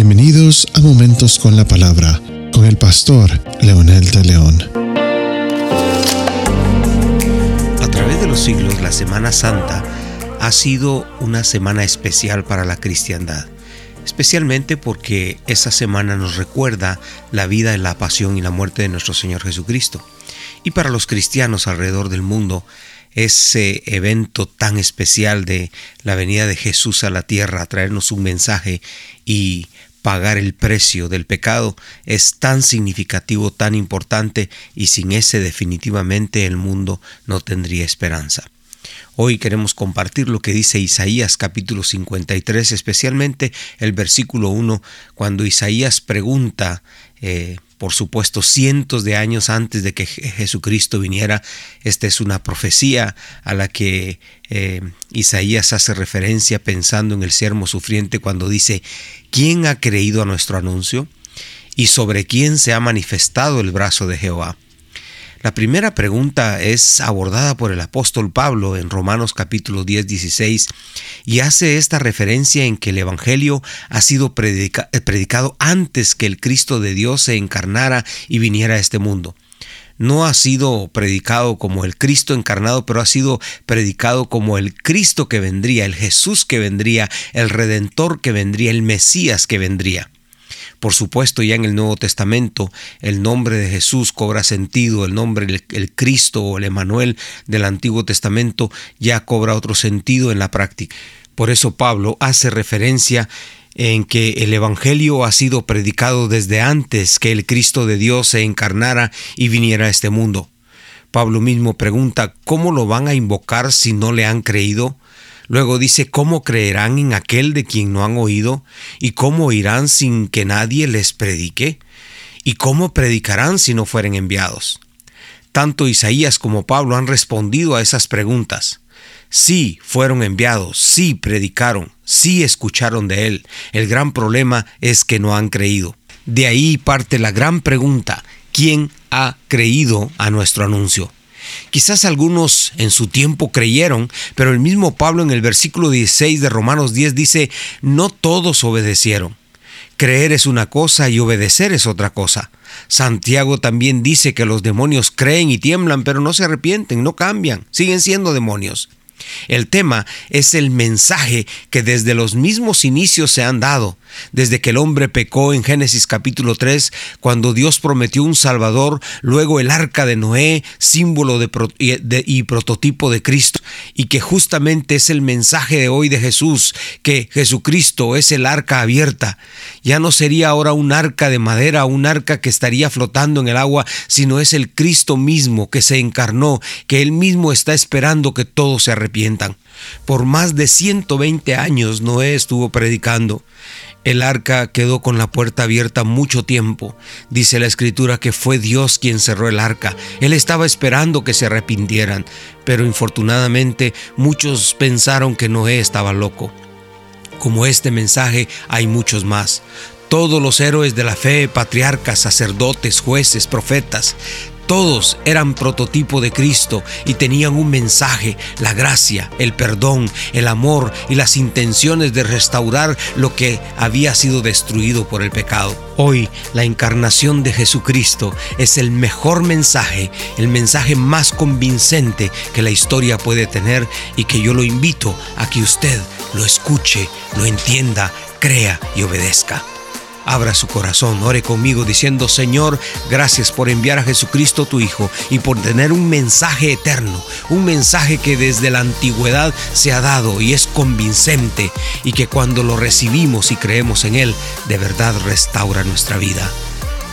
Bienvenidos a Momentos con la Palabra con el pastor Leonel de León. A través de los siglos, la Semana Santa ha sido una semana especial para la cristiandad, especialmente porque esa semana nos recuerda la vida, la pasión y la muerte de nuestro Señor Jesucristo. Y para los cristianos alrededor del mundo, ese evento tan especial de la venida de Jesús a la tierra a traernos un mensaje y pagar el precio del pecado es tan significativo, tan importante y sin ese definitivamente el mundo no tendría esperanza. Hoy queremos compartir lo que dice Isaías capítulo 53, especialmente el versículo 1, cuando Isaías pregunta eh, por supuesto, cientos de años antes de que Jesucristo viniera. Esta es una profecía a la que eh, Isaías hace referencia pensando en el siervo sufriente cuando dice, ¿quién ha creído a nuestro anuncio? ¿Y sobre quién se ha manifestado el brazo de Jehová? La primera pregunta es abordada por el apóstol Pablo en Romanos capítulo 10, 16 y hace esta referencia en que el Evangelio ha sido eh, predicado antes que el Cristo de Dios se encarnara y viniera a este mundo no ha sido predicado como el Cristo encarnado, pero ha sido predicado como el Cristo que vendría, el Jesús que vendría, el Redentor que vendría, el Mesías que vendría. Por supuesto, ya en el Nuevo Testamento el nombre de Jesús cobra sentido, el nombre, el, Cristo o el Emanuel del Antiguo Testamento ya cobra otro sentido en la práctica. Por eso Pablo hace referencia en que el Evangelio ha sido predicado desde antes que el Cristo de Dios se encarnara y viniera a este mundo. Pablo mismo pregunta, ¿cómo lo van a invocar si no le han creído? Luego dice, ¿cómo creerán en aquel de quien no han oído? ¿Y cómo oirán sin que nadie les predique? ¿Y cómo predicarán si no fueren enviados? Tanto Isaías como Pablo han respondido a esas preguntas. Sí fueron enviados, sí predicaron, sí escucharon de él. El gran problema es que no han creído. De ahí parte la gran pregunta, ¿quién ha creído a nuestro anuncio? Quizás algunos en su tiempo creyeron, pero el mismo Pablo en el versículo 16 de Romanos 10 dice, no todos obedecieron. Creer es una cosa y obedecer es otra cosa. Santiago también dice que los demonios creen y tiemblan, pero no se arrepienten, no cambian, siguen siendo demonios. El tema es el mensaje que desde los mismos inicios se han dado, desde que el hombre pecó en Génesis capítulo 3, cuando Dios prometió un Salvador, luego el arca de Noé, símbolo de, y prototipo de Cristo, y que justamente es el mensaje de hoy de Jesús, que Jesucristo es el arca abierta. Ya no sería ahora un arca de madera, un arca que estaría flotando en el agua, sino es el Cristo mismo que se encarnó, que él mismo está esperando que todos se arrepientan. Por más de 120 años Noé estuvo predicando. El arca quedó con la puerta abierta mucho tiempo. Dice la escritura que fue Dios quien cerró el arca. Él estaba esperando que se arrepintieran, pero infortunadamente muchos pensaron que Noé estaba loco. Como este mensaje hay muchos más. Todos los héroes de la fe, patriarcas, sacerdotes, jueces, profetas, todos eran prototipo de Cristo y tenían un mensaje, la gracia, el perdón, el amor y las intenciones de restaurar lo que había sido destruido por el pecado. Hoy la encarnación de Jesucristo es el mejor mensaje, el mensaje más convincente que la historia puede tener y que yo lo invito a que usted lo escuche, lo entienda, crea y obedezca abra su corazón, ore conmigo diciendo, Señor, gracias por enviar a Jesucristo tu Hijo y por tener un mensaje eterno, un mensaje que desde la antigüedad se ha dado y es convincente y que cuando lo recibimos y creemos en Él, de verdad restaura nuestra vida.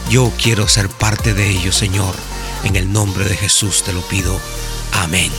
Yo quiero ser parte de ello, Señor. En el nombre de Jesús te lo pido. Amén.